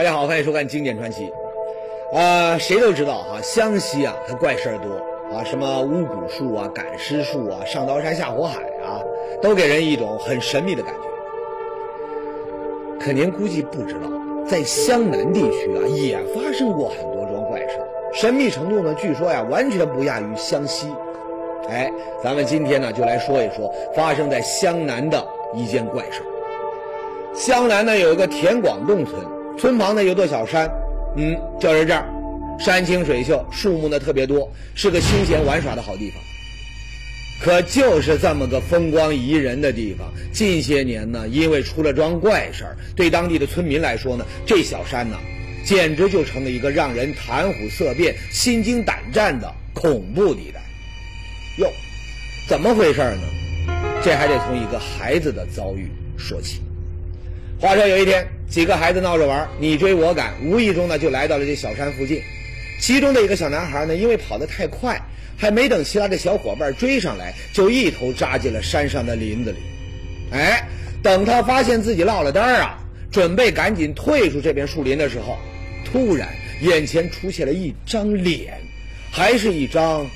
大家好，欢迎收看《经典传奇》。呃，谁都知道哈，湘西啊，它怪事儿多啊，什么巫蛊术啊、赶尸术啊、上刀山下火海啊，都给人一种很神秘的感觉。可您估计不知道，在湘南地区啊，也发生过很多桩怪事，神秘程度呢，据说呀，完全不亚于湘西。哎，咱们今天呢，就来说一说发生在湘南的一件怪事。湘南呢，有一个田广洞村。村旁呢有座小山，嗯，就是这儿，山清水秀，树木呢特别多，是个休闲玩耍的好地方。可就是这么个风光宜人的地方，近些年呢，因为出了桩怪事儿，对当地的村民来说呢，这小山呢，简直就成了一个让人谈虎色变、心惊胆战的恐怖地带。哟，怎么回事呢？这还得从一个孩子的遭遇说起。话说有一天，几个孩子闹着玩，你追我赶，无意中呢就来到了这小山附近。其中的一个小男孩呢，因为跑得太快，还没等其他的小伙伴追上来，就一头扎进了山上的林子里。哎，等他发现自己落了单啊，准备赶紧退出这片树林的时候，突然眼前出现了一张脸，还是一张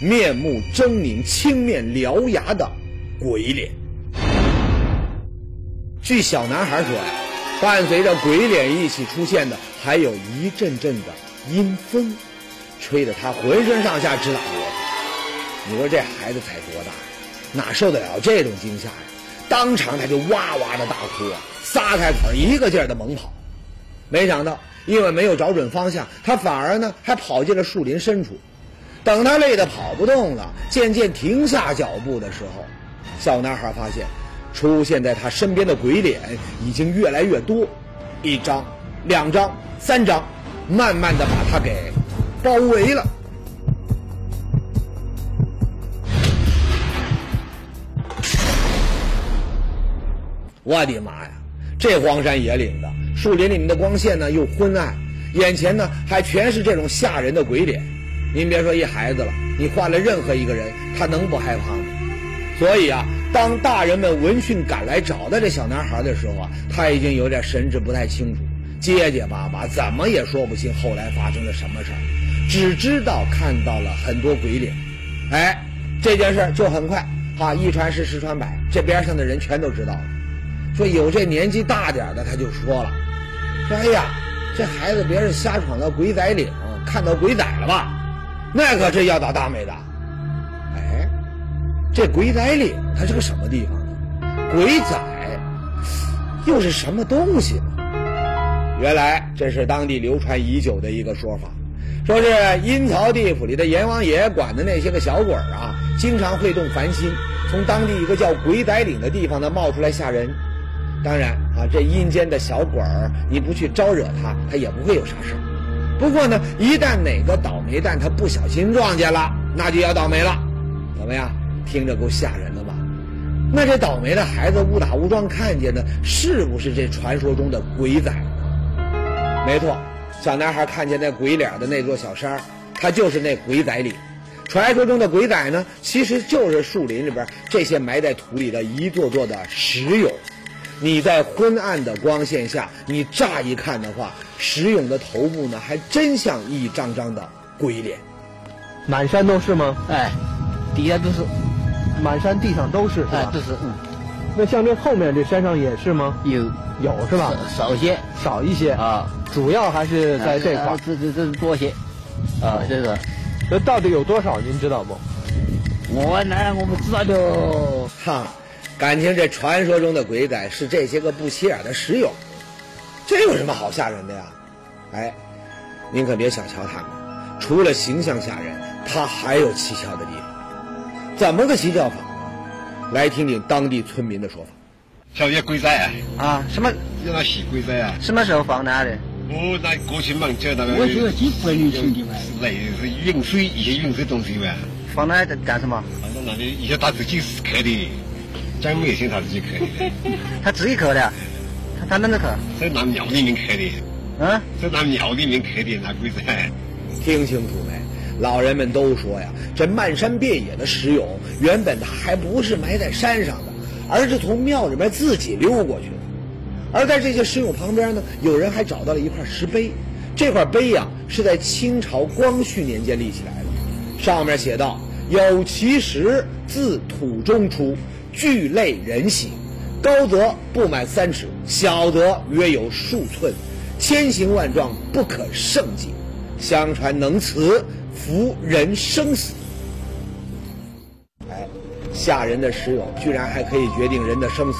面目狰狞、青面獠牙的鬼脸。据小男孩说呀，伴随着鬼脸一起出现的，还有一阵阵的阴风，吹得他浑身上下直打哆嗦。你说这孩子才多大，哪受得了这种惊吓呀？当场他就哇哇的大哭啊，撒开腿一个劲儿的猛跑。没想到，因为没有找准方向，他反而呢还跑进了树林深处。等他累得跑不动了，渐渐停下脚步的时候，小男孩发现。出现在他身边的鬼脸已经越来越多，一张、两张、三张，慢慢的把他给包围了。我的妈呀！这荒山野岭的，树林里面的光线呢又昏暗，眼前呢还全是这种吓人的鬼脸。您别说一孩子了，你换了任何一个人，他能不害怕吗？所以啊。当大人们闻讯赶来找到这小男孩的时候啊，他已经有点神志不太清楚，结结巴巴，怎么也说不清后来发生了什么事儿，只知道看到了很多鬼脸。哎，这件事儿就很快，哈，一传十，十传百，这边上的人全都知道了。说有这年纪大点的，他就说了，说哎呀，这孩子别是瞎闯到鬼仔岭，看到鬼仔了吧？那可是要倒大霉的。这鬼仔岭它是个什么地方呢？鬼仔又是什么东西呢？原来这是当地流传已久的一个说法，说是阴曹地府里的阎王爷管的那些个小鬼儿啊，经常会动凡心，从当地一个叫鬼仔岭的地方呢冒出来吓人。当然啊，这阴间的小鬼儿，你不去招惹他，他也不会有啥事儿。不过呢，一旦哪个倒霉蛋他不小心撞见了，那就要倒霉了。怎么样？听着够吓人的吧？那这倒霉的孩子误打误撞看见的，是不是这传说中的鬼仔呢？没错，小男孩看见那鬼脸的那座小山，他就是那鬼仔岭。传说中的鬼仔呢，其实就是树林里边这些埋在土里的一座座的石俑。你在昏暗的光线下，你乍一看的话，石俑的头部呢，还真像一张张的鬼脸。满山都是吗？哎，底下都是。满山地上都是，哎，这是，嗯。那像这后面这山上也是吗？有，有是吧？少些，少一些啊。主要还是在这块，这这这是多些，啊，这个。这到底有多少？您知道不？我那我不知道就。哈，感情这传说中的鬼仔是这些个不起眼的石友，这有什么好吓人的呀？哎，您可别小瞧他们，除了形象吓人，他还有蹊跷的地方。怎么个洗脚法？来听听当地村民的说法。小爷鬼仔啊！啊，什么？叫他洗鬼仔啊？什么时候放的？我在过去忙叫那个。我就是几百年前的嘛。那是运水一些运水东西呗。放那干什么？放到那里，一些他自己刻的，讲没信他自己刻的。他自己刻的？他他哪能刻？在那庙里面刻的。嗯？在那庙里面刻的那鬼仔。听清楚没？老人们都说呀，这漫山遍野的石俑，原本它还不是埋在山上的，而是从庙里边自己溜过去的。而在这些石俑旁边呢，有人还找到了一块石碑，这块碑呀、是在清朝光绪年间立起来的，上面写道：“有其石自土中出，巨类人形，高则不满三尺，小则约有数寸，千形万状，不可胜计。相传能此，服人生死。”哎，吓人的石俑居然还可以决定人的生死，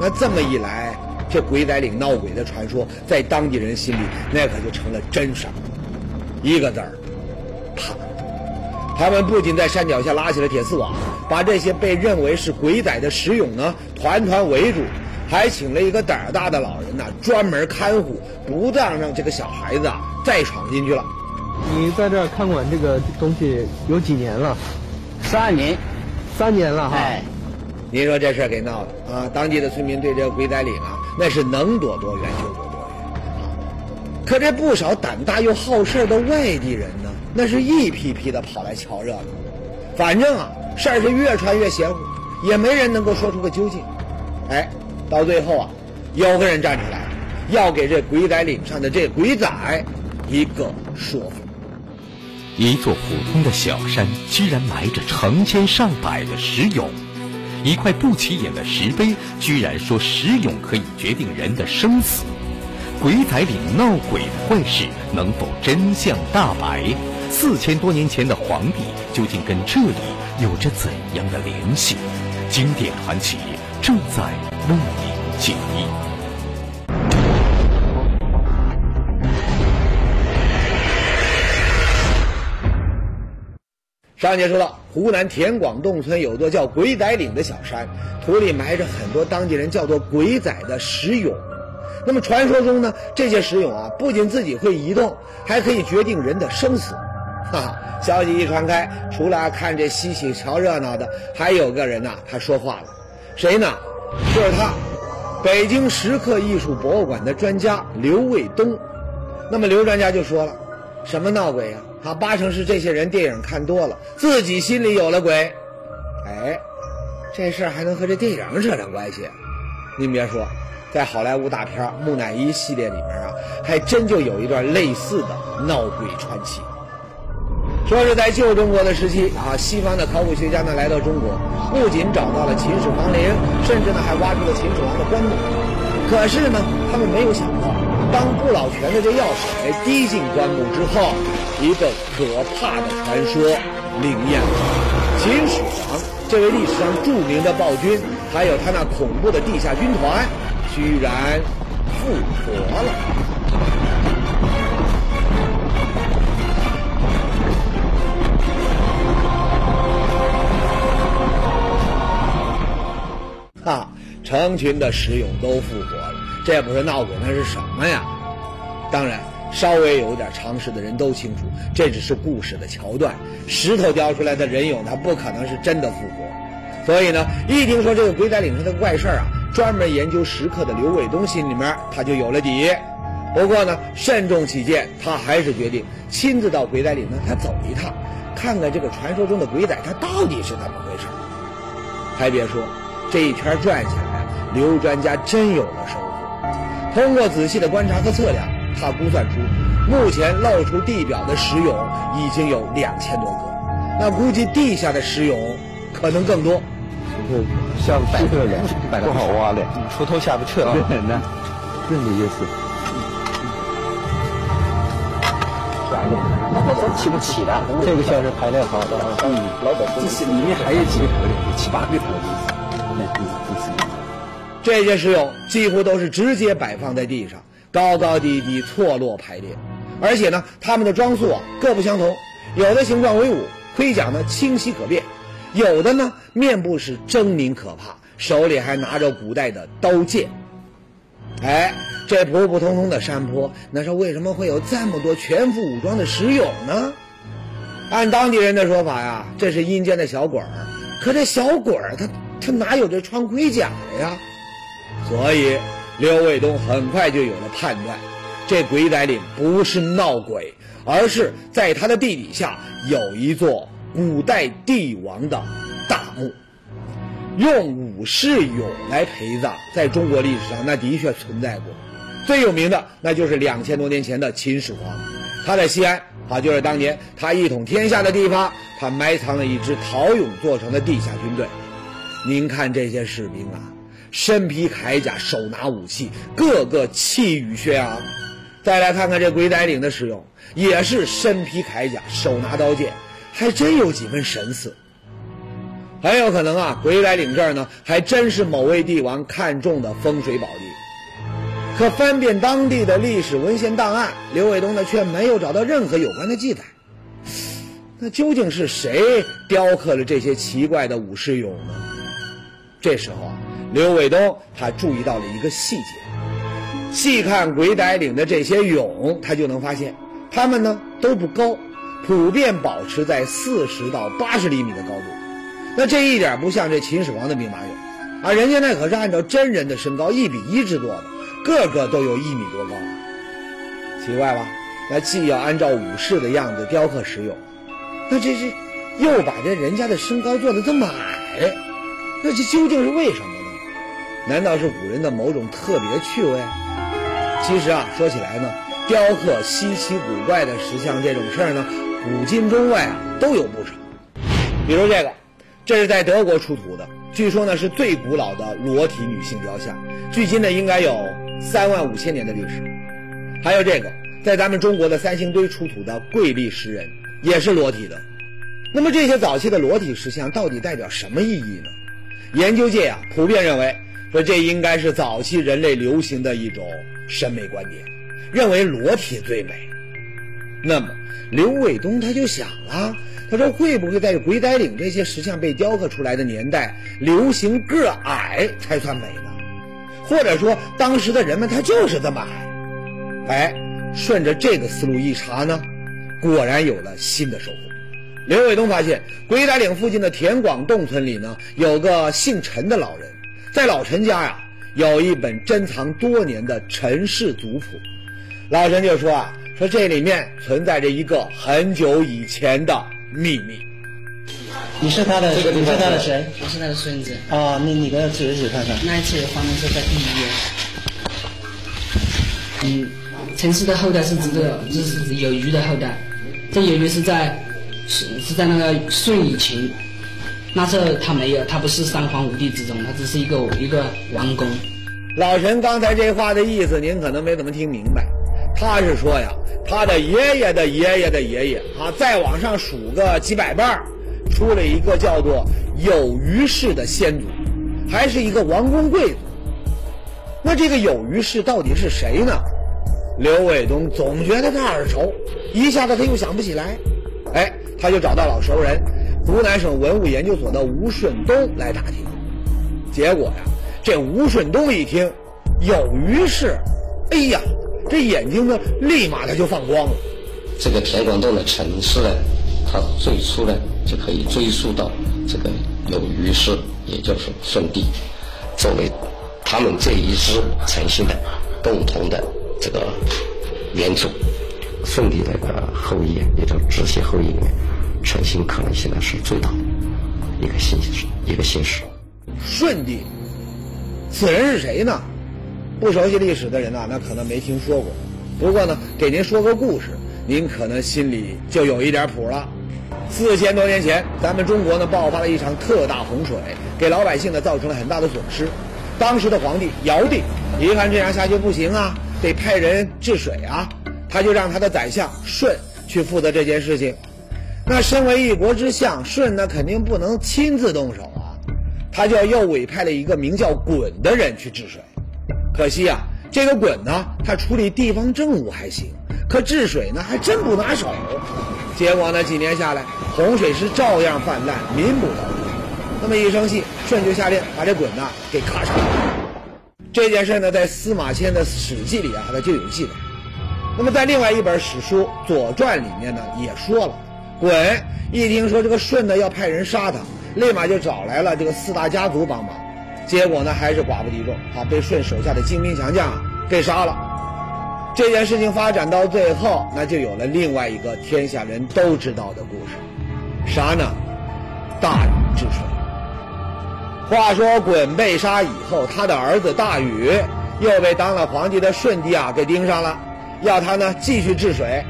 那这么一来，这鬼仔岭闹鬼的传说在当地人心里那可就成了真事儿，一个字儿，怕。他们不仅在山脚下拉起了铁丝网，把这些被认为是鬼仔的石俑呢团团围住，还请了一个胆儿大的老人呐专门看护，不让让这个小孩子啊再闯进去了。你在这儿看管这个东西有几年了？十二年，三年了哈。哎，您说这事儿给闹的啊！当地的村民对这个鬼仔岭啊，那是能躲多远就躲多远啊。可这不少胆大又好事儿的外地人呢，那是一批批的跑来瞧热闹。反正啊，事儿是越传越邪乎，也没人能够说出个究竟。哎，到最后啊，有个人站出来，要给这鬼仔岭上的这鬼仔一个说法。一座普通的小山，居然埋着成千上百的石俑；一块不起眼的石碑，居然说石俑可以决定人的生死。鬼仔岭闹鬼的怪事能否真相大白？四千多年前的皇帝究竟跟这里有着怎样的联系？经典传奇正在为您解密。上节说到，湖南田广洞村有座叫鬼仔岭的小山，土里埋着很多当地人叫做鬼仔的石俑。那么传说中呢，这些石俑啊，不仅自己会移动，还可以决定人的生死。哈哈，消息一传开，除了看这稀奇瞧热闹的，还有个人呐、他说话了，谁呢？就是他，北京石刻艺术博物馆的专家刘卫东。那么刘专家就说了，什么闹鬼呀、他八成是这些人电影看多了，自己心里有了鬼。哎，这事儿还能和这电影扯上关系？您别说，在好莱坞大片《木乃伊》系列里面啊，还真就有一段类似的闹鬼传奇。说是在旧中国的时期啊，西方的考古学家呢来到中国，不仅找到了秦始皇陵，甚至呢还挖出了秦始皇的棺木。可是呢，他们没有想到，当不老泉的这药水滴进棺木之后，一个可怕的传说灵验了。秦始皇这位历史上著名的暴君，还有他那恐怖的地下军团，居然复活了。啊，成群的石俑都复活了，这不是闹鬼那是什么呀？当然，稍微有点常识的人都清楚，这只是故事的桥段。石头雕出来的人俑，它不可能是真的复活。所以呢，一听说这个鬼仔岭上的怪事儿啊，专门研究石刻的刘伟东心里面他就有了底。不过呢，慎重起见，他还是决定亲自到鬼仔岭呢，他走一趟，看看这个传说中的鬼仔他到底是怎么回事。还别说。这一圈转下来，刘专家真有了收获。通过仔细的观察和测量，他估算出目前露出地表的石俑已经有两千多个，那估计地下的石俑可能更多。是下不去了，不好挖了，锄头下不去啊。对，那是这意思。那都起不起的，这个像是排列好的啊。嗯，这是里面还有几个头的，七八个头的。这些石俑几乎都是直接摆放在地上，高高低低错落排列，而且呢，他们的装束啊各不相同，有的形状威武，盔甲呢清晰可辨；有的呢面部是狰狞可怕，手里还拿着古代的刀剑。哎，这普普通通的山坡，那是为什么会有这么多全副武装的石俑呢？按当地人的说法呀，这是阴间的小鬼儿。可这小鬼儿他他哪有这穿盔甲的呀？所以刘卫东很快就有了判断，这鬼仔岭不是闹鬼，而是在他的地底下有一座古代帝王的大墓。用武士俑来陪葬，在中国历史上那的确存在过。最有名的那就是两千多年前的秦始皇，他在西安啊，就是当年他一统天下的地方，他埋藏了一支陶俑做成的地下军队。您看这些士兵啊，身披铠甲，手拿武器，个个气宇轩昂。再来看看这鬼仔岭的使用，也是身披铠甲，手拿刀剑，还真有几分神似。很有可能啊，鬼仔岭这儿呢，还真是某位帝王看中的风水宝地。可翻遍当地的历史文献档案，刘伟东呢却没有找到任何有关的记载。那究竟是谁雕刻了这些奇怪的武士俑呢？这时候啊，刘伟东他注意到了一个细节。细看鬼仔岭的这些俑，他就能发现，他们呢都不高，普遍保持在四十到八十厘米的高度。那这一点不像这秦始皇的兵马俑，啊，人家那可是按照真人的身高一比一制作的，个个都有一米多高。奇怪吧？那既要按照武士的样子雕刻使用，那这是又把这人家的身高做的这么矮，那这究竟是为什么？难道是古人的某种特别趣味？其实啊，说起来呢，雕刻稀奇古怪的石像这种事儿呢，古今中外啊都有不少。比如这个，这是在德国出土的，据说呢是最古老的裸体女性雕像，距今呢应该有三万五千年的历史。还有这个，在咱们中国的三星堆出土的跪立石人，也是裸体的。那么这些早期的裸体石像到底代表什么意义呢？研究界啊普遍认为。说这应该是早期人类流行的一种审美观点，认为裸体最美。那么刘伟东他就想了，他说会不会在鬼仔岭这些石像被雕刻出来的年代，流行个矮才算美呢？或者说当时的人们他就是这么矮？哎，顺着这个思路一查呢，果然有了新的收获。刘伟东发现鬼仔岭附近的田广洞村里呢，有个姓陈的老人。在老陈家呀，有一本珍藏多年的陈氏族谱。老陈就说啊，说这里面存在着一个很久以前的秘密。你是他的，你是他的谁？我是他的孙子。哦，你你的侄子看看。那一次黄门是在第一页。嗯，陈氏的后代是指的，就是指有余的后代。这有余是在是是在那个舜以前。那这他没有，他不是三皇五帝之中，他只是一个一个王公。老陈刚才这话的意思，您可能没怎么听明白。他是说呀，他的爷爷的爷爷的爷爷啊，再往上数个几百辈儿，出了一个叫做有余氏的先祖，还是一个王公贵族。那这个有余氏到底是谁呢？刘伟东总觉得他耳熟，一下子他又想不起来。哎，他就找到老熟人。湖南省文物研究所的吴顺东来打听，结果呀，这吴顺东一听，有于是，哎呀，这眼睛呢，立马他就放光了。这个田广洞的陈氏呢，它最初呢就可以追溯到这个有于氏，也就是舜帝，作为他们这一支诚信的共同的这个元祖，舜帝这个后裔，也就直系后裔里面。诚信可能性呢是最大的一个信息，一个信史。舜帝，此人是谁呢？不熟悉历史的人呢，那可能没听说过。不过呢，给您说个故事，您可能心里就有一点谱了。四千多年前，咱们中国呢爆发了一场特大洪水，给老百姓呢造成了很大的损失。当时的皇帝尧帝一看这样下去不行啊，得派人治水啊，他就让他的宰相舜去负责这件事情。那身为一国之相，舜呢肯定不能亲自动手啊，他就又委派了一个名叫鲧的人去治水。可惜啊，这个鲧呢，他处理地方政务还行，可治水呢还真不拿手。结果呢，几年下来，洪水是照样泛滥，民不聊生。那么一生气，舜就下令把这鲧呢给咔嚓了。这件事呢，在司马迁的《史记》里啊，他就有记载。那么在另外一本史书《左传》里面呢，也说了。鲧一听说这个舜呢要派人杀他，立马就找来了这个四大家族帮忙，结果呢还是寡不敌众啊，被舜手下的精兵强将给杀了。这件事情发展到最后，那就有了另外一个天下人都知道的故事，啥呢？大禹治水。话说鲧被杀以后，他的儿子大禹又被当了皇帝的舜帝啊给盯上了，要他呢继续治水。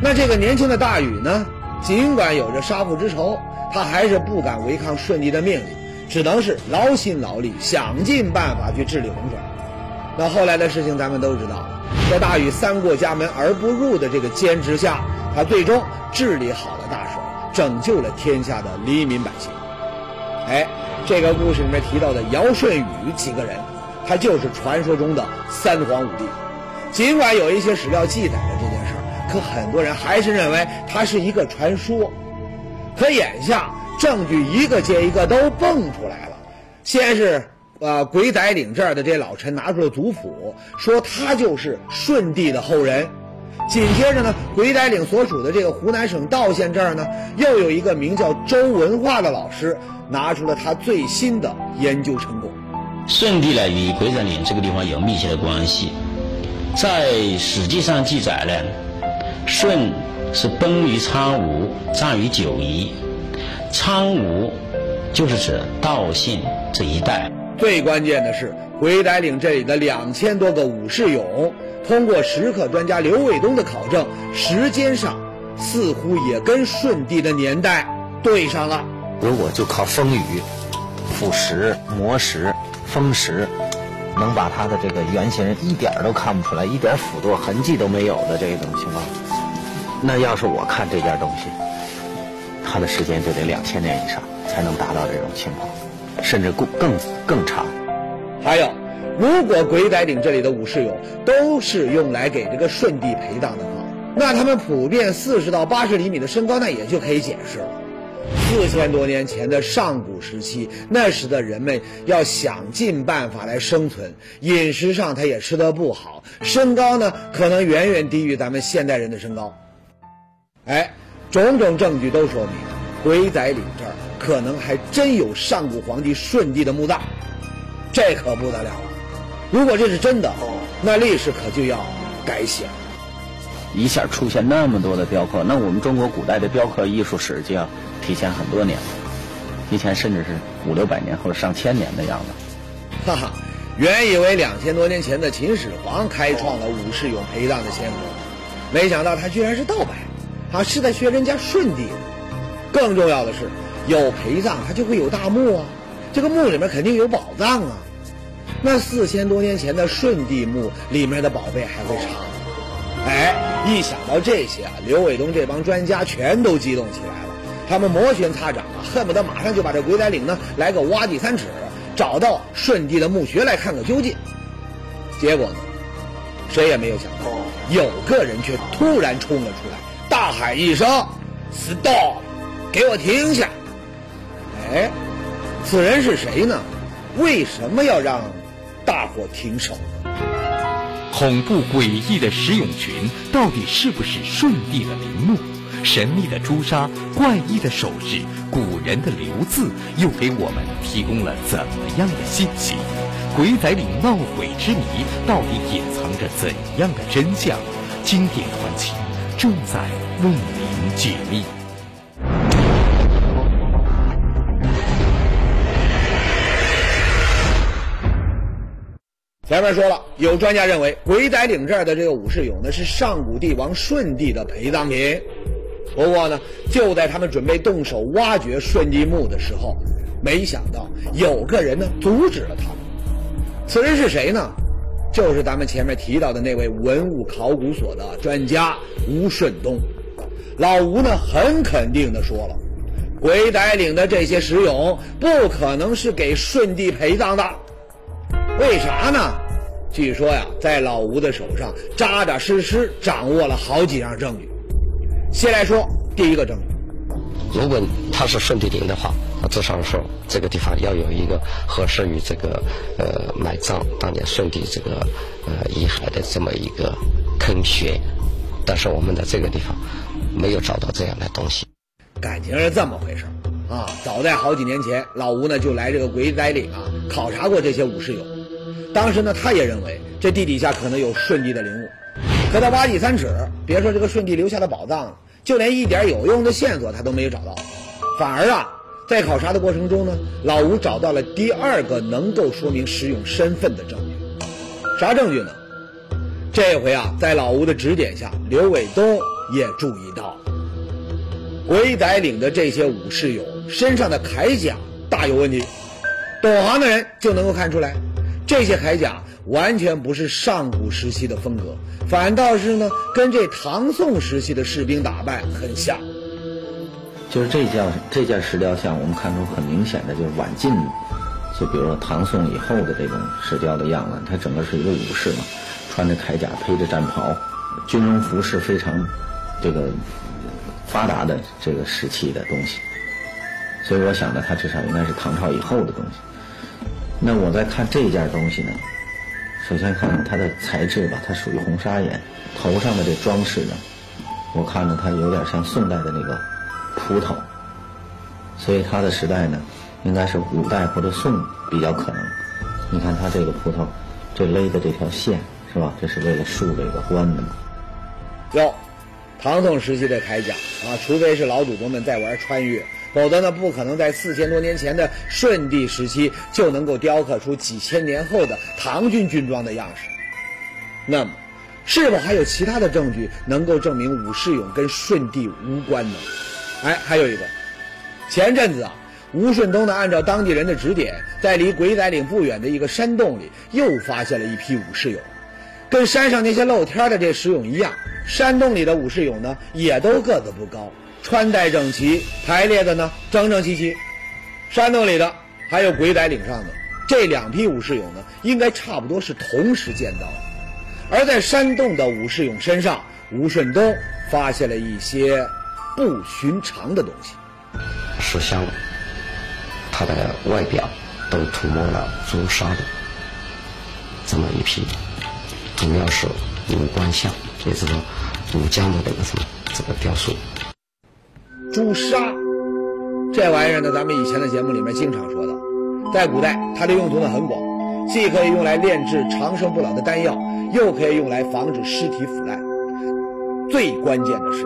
那这个年轻的大禹呢，尽管有着杀父之仇，他还是不敢违抗舜帝的命令，只能是劳心劳力，想尽办法去治理洪水。那后来的事情咱们都知道了，在大禹三过家门而不入的这个坚持下，他最终治理好了大水，拯救了天下的黎民百姓。哎，这个故事里面提到的尧舜禹几个人，他就是传说中的三皇五帝。尽管有一些史料记载了这件事儿，可很多人还是认为它是一个传说。可眼下证据一个接一个都蹦出来了，先是。呃，鬼仔岭这儿的这老陈拿出了族谱，说他就是舜帝的后人。紧接着呢，鬼仔岭所属的这个湖南省道县这儿呢，又有一个名叫周文化的老师，拿出了他最新的研究成果。舜帝呢，与鬼仔岭这个地方有密切的关系。在《史记》上记载呢，舜是崩于苍梧，葬于九夷。苍梧就是指道县这一带。最关键的是，鬼仔岭这里的两千多个武士俑，通过石刻专家刘卫东的考证，时间上似乎也跟舜帝的年代对上了。如果就靠风雨、腐蚀、磨蚀、风蚀，能把它的这个原型一点都看不出来，一点腐堕痕迹都没有的这种情况，那要是我看这件东西，它的时间就得两千年以上才能达到这种情况。甚至更更更长。还有，如果鬼仔岭这里的武士俑都是用来给这个舜帝陪葬的话，那他们普遍四十到八十厘米的身高，那也就可以解释了。四千多年前的上古时期，那时的人们要想尽办法来生存，饮食上他也吃得不好，身高呢可能远远低于咱们现代人的身高。哎，种种证据都说明，鬼仔岭这儿。可能还真有上古皇帝舜帝的墓葬，这可不得了了。如果这是真的，那历史可就要改写了。一下出现那么多的雕刻，那我们中国古代的雕刻艺术史就要提前很多年，提前甚至是五六百年或者上千年的样子。哈哈，原以为两千多年前的秦始皇开创了武士俑陪葬的先河，没想到他居然是盗版，啊，是在学人家舜帝。更重要的是。有陪葬，它就会有大墓啊！这个墓里面肯定有宝藏啊！那四千多年前的舜帝墓里面的宝贝还会差吗？哎，一想到这些啊，刘伟东这帮专家全都激动起来了，他们摩拳擦掌啊，恨不得马上就把这鬼仔岭呢来个挖地三尺，找到舜帝的墓穴来看个究竟。结果呢，谁也没有想到，有个人却突然冲了出来，大喊一声：“Stop！给我停下！”哎，此人是谁呢？为什么要让大伙停手？恐怖诡异的石俑群到底是不是舜帝的陵墓？神秘的朱砂、怪异的手势、古人的留字，又给我们提供了怎么样的信息？鬼仔岭闹鬼之谜到底隐藏着怎样的真相？经典传奇正在为您解密。前面说了，有专家认为鬼仔岭这儿的这个武士俑呢是上古帝王舜帝的陪葬品。不过呢，就在他们准备动手挖掘舜帝墓的时候，没想到有个人呢阻止了他们。此人是谁呢？就是咱们前面提到的那位文物考古所的专家吴顺东。老吴呢很肯定的说了，鬼仔岭的这些石俑不可能是给舜帝陪葬的。为啥呢？据说呀，在老吴的手上扎扎实实掌握了好几样证据。先来说第一个证据，如果他是舜帝陵的话，那至少说这个地方要有一个合适于这个呃埋葬当年舜帝这个呃遗骸的这么一个坑穴，但是我们在这个地方没有找到这样的东西。感情是这么回事啊！早在好几年前，老吴呢就来这个鬼仔岭啊考察过这些武士俑。当时呢，他也认为这地底下可能有舜帝的陵墓，可他挖地三尺，别说这个舜帝留下的宝藏，就连一点有用的线索他都没有找到，反而啊，在考察的过程中呢，老吴找到了第二个能够说明石勇身份的证据。啥证据呢？这回啊，在老吴的指点下，刘伟东也注意到鬼仔岭的这些武士勇身上的铠甲大有问题。懂行的人就能够看出来，这些铠甲完全不是上古时期的风格，反倒是呢，跟这唐宋时期的士兵打扮很像。就是这件这件石雕像，我们看出很明显的就是晚近，就比如说唐宋以后的这种石雕的样子，它整个是一个武士嘛，穿着铠甲，披着战袍，军容服饰非常这个发达的这个时期的东西，所以我想呢，它至少应该是唐朝以后的东西。那我在看这件东西呢，首先看看它的材质吧，它属于红砂岩，头上的这装饰呢，我看着它有点像宋代的那个。葡萄，所以它的时代呢，应该是五代或者宋比较可能。你看它这个葡萄，这勒的这条线是吧？这是为了竖这个冠的嘛。哟，唐宋时期的铠甲啊，除非是老祖宗们在玩穿越，否则呢，不可能在四千多年前的舜帝时期就能够雕刻出几千年后的唐军军装的样式。那么，是否还有其他的证据能够证明武士俑跟舜帝无关呢？哎，还有一个，前阵子啊，吴顺东呢，按照当地人的指点，在离鬼仔岭不远的一个山洞里，又发现了一批武士俑，跟山上那些露天的这石俑一样，山洞里的武士俑呢，也都个子不高，穿戴整齐，排列的呢整整齐齐。山洞里的还有鬼仔岭上的这两批武士俑呢，应该差不多是同时见到的。而在山洞的武士俑身上，吴顺东发现了一些。不寻常的东西，石像，它的外表都涂抹了朱砂的这么一批，主要是五官像，也就是说武将的这个什么这个雕塑。朱砂，这玩意儿呢，咱们以前的节目里面经常说到，在古代它的用途呢很广，既可以用来炼制长生不老的丹药，又可以用来防止尸体腐烂。最关键的是，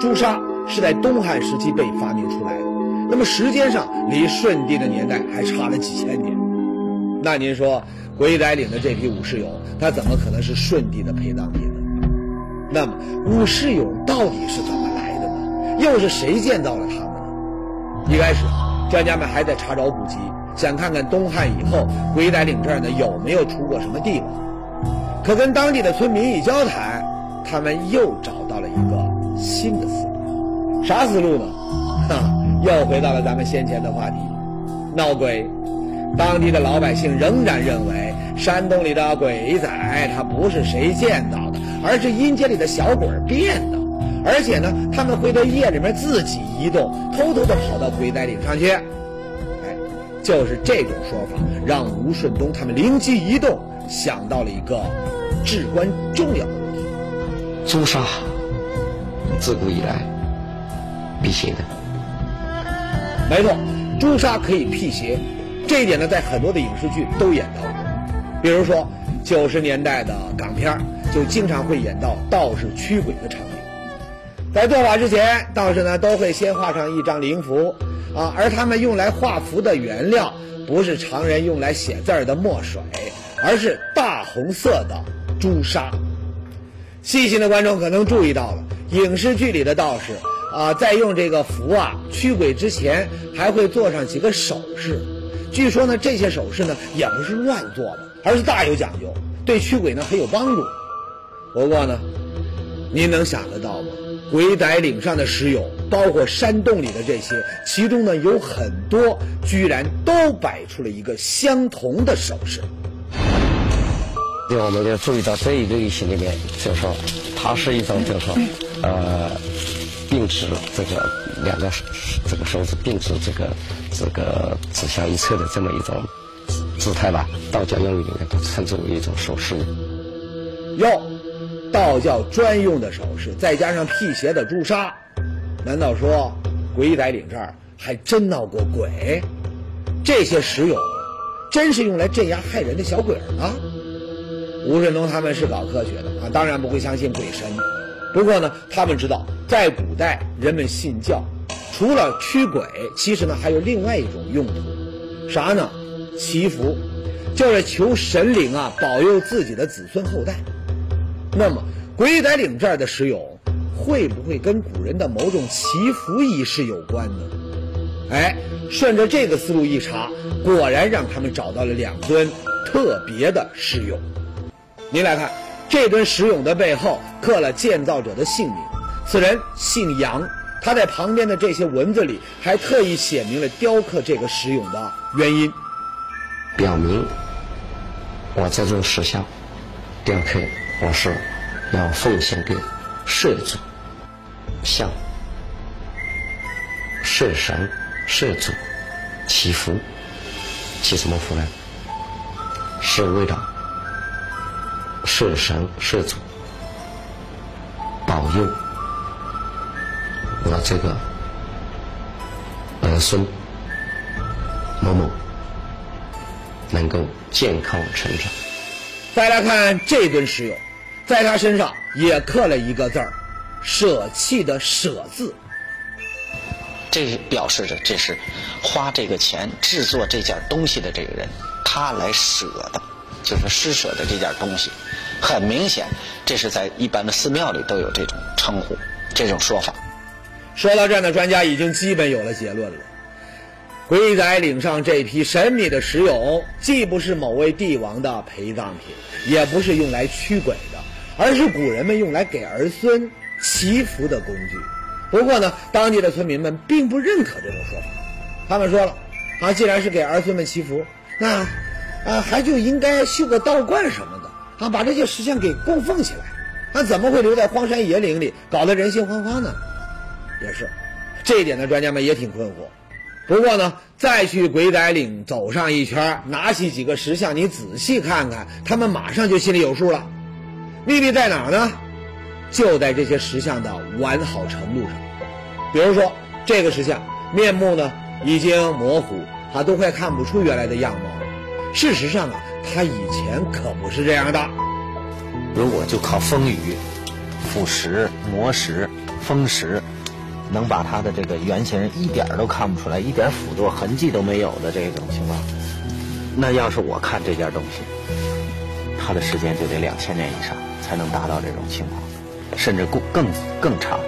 朱砂。是在东汉时期被发明出来的，那么时间上离舜帝的年代还差了几千年。那您说，鬼仔岭的这批武士俑，它怎么可能是舜帝的陪葬品呢？那么武士俑到底是怎么？又是谁建造了他们呢？一开始，专家们还在查找古籍，想看看东汉以后鬼仔岭这儿呢有没有出过什么地方。可跟当地的村民一交谈，他们又找到了一个新的思路。啥思路呢？哈，又回到了咱们先前的话题，闹鬼。当地的老百姓仍然认为山洞里的鬼仔他不是谁建造的，而是阴间里的小鬼变的。而且呢，他们会在夜里面自己移动，偷偷的跑到鬼仔岭上去。哎，就是这种说法，让吴顺东他们灵机一动，想到了一个至关重要的问题：朱砂，自古以来。辟邪的，没错，朱砂可以辟邪，这一点呢，在很多的影视剧都演到过。比如说九十年代的港片就经常会演到道士驱鬼的场景。在做法之前，道士呢都会先画上一张灵符，啊，而他们用来画符的原料不是常人用来写字儿的墨水，而是大红色的朱砂。细心的观众可能注意到了，影视剧里的道士。啊，在用这个符啊驱鬼之前，还会做上几个手势。据说呢，这些手势呢也不是乱做的，而是大有讲究，对驱鬼呢很有帮助。不过呢，您能想得到吗？鬼仔岭上的石俑，包括山洞里的这些，其中呢有很多居然都摆出了一个相同的手势。对，我们要注意到这一个意象里面，就是说，它是一种就是说，呃。并指这个两个这个手指并指这个这个指向一侧的这么一种姿态吧，道教用语里面都称之为一种手势。哟，道教专用的首饰，再加上辟邪的朱砂，难道说鬼仔岭这儿还真闹过鬼？这些石俑真是用来镇压害人的小鬼儿吗？吴顺东他们是搞科学的啊，当然不会相信鬼神。不过呢，他们知道，在古代人们信教，除了驱鬼，其实呢还有另外一种用途，啥呢？祈福，就是求神灵啊保佑自己的子孙后代。那么鬼仔岭这儿的石俑，会不会跟古人的某种祈福仪式有关呢？哎，顺着这个思路一查，果然让他们找到了两尊特别的石俑。您来看，这尊石俑的背后刻了建造者的姓名，此人姓杨。他在旁边的这些文字里还特意写明了雕刻这个石俑的原因，表明我这尊石像雕刻我是要奉献给社主，向社神、社主祈福，祈什么福呢？是为了社神、社主保佑我这个儿孙某某能够健康成长。再来看这尊石俑，在他身上也刻了一个字儿“舍弃”的“舍”字。这表示着这是花这个钱制作这件东西的这个人，他来舍的，就是施舍的这件东西。很明显，这是在一般的寺庙里都有这种称呼、这种说法。说到这儿呢，专家已经基本有了结论了。鬼仔岭上这批神秘的石俑，既不是某位帝王的陪葬品，也不是用来驱鬼的，而是古人们用来给儿孙祈福的工具。不过呢，当地的村民们并不认可这种说法。他们说了，啊，既然是给儿孙们祈福，那，啊，还就应该修个道观什么的，啊，把这些石像给供奉起来。那怎么会留在荒山野岭里，搞得人心惶惶呢？也是，这一点呢，专家们也挺困惑。不过呢，再去鬼仔岭走上一圈，拿起几个石像，你仔细看看，他们马上就心里有数了。秘密在哪儿呢？就在这些石像的完好程度上。比如说，这个石像面目呢已经模糊，他都快看不出原来的样貌了。事实上啊，他以前可不是这样的。如果就靠风雨、腐蚀、磨蚀、风蚀。能把它的这个原型一点都看不出来，一点腐堕痕迹都没有的这种情况，那要是我看这件东西，它的时间就得两千年以上才能达到这种情况，甚至更更更长。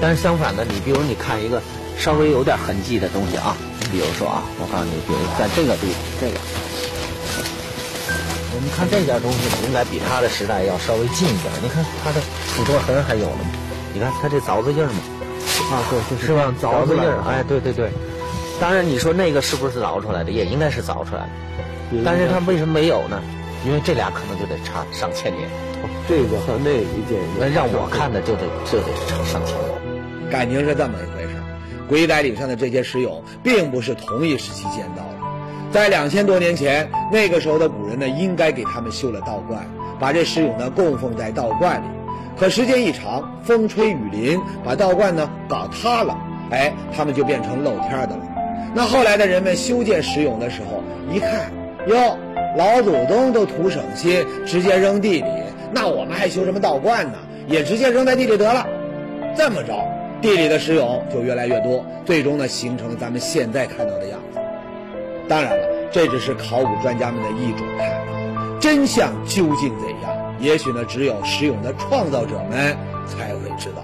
但是相反的，你比如你看一个稍微有点痕迹的东西啊，你比如说啊，我告诉你，比如在这个地方，这个，我们看这件东西应该比它的时代要稍微近一点。你看它的腐堕痕还有了吗？你看它这凿子印吗？啊，对，是吧？凿子印儿，哎，对对对。当然，你说那个是不是凿出来的？也应该是凿出来的。但是它为什么没有呢？因为这俩可能就得差上千年。这个和那一件，那让我看的就得就得差上千年。感情是这么一回事。鬼仔岭上的这些石俑，并不是同一时期建造的。在两千多年前，那个时候的古人呢，应该给他们修了道观，把这石俑呢供奉在道观里。可时间一长，风吹雨淋，把道观呢搞塌了，哎，他们就变成露天的了。那后来的人们修建石俑的时候，一看，哟，老祖宗都图省心，直接扔地里，那我们还修什么道观呢？也直接扔在地里得了。这么着，地里的石俑就越来越多，最终呢，形成了咱们现在看到的样子。当然了，这只是考古专家们的一种看法，真相究竟怎样？也许呢，只有石俑的创造者们才会知道。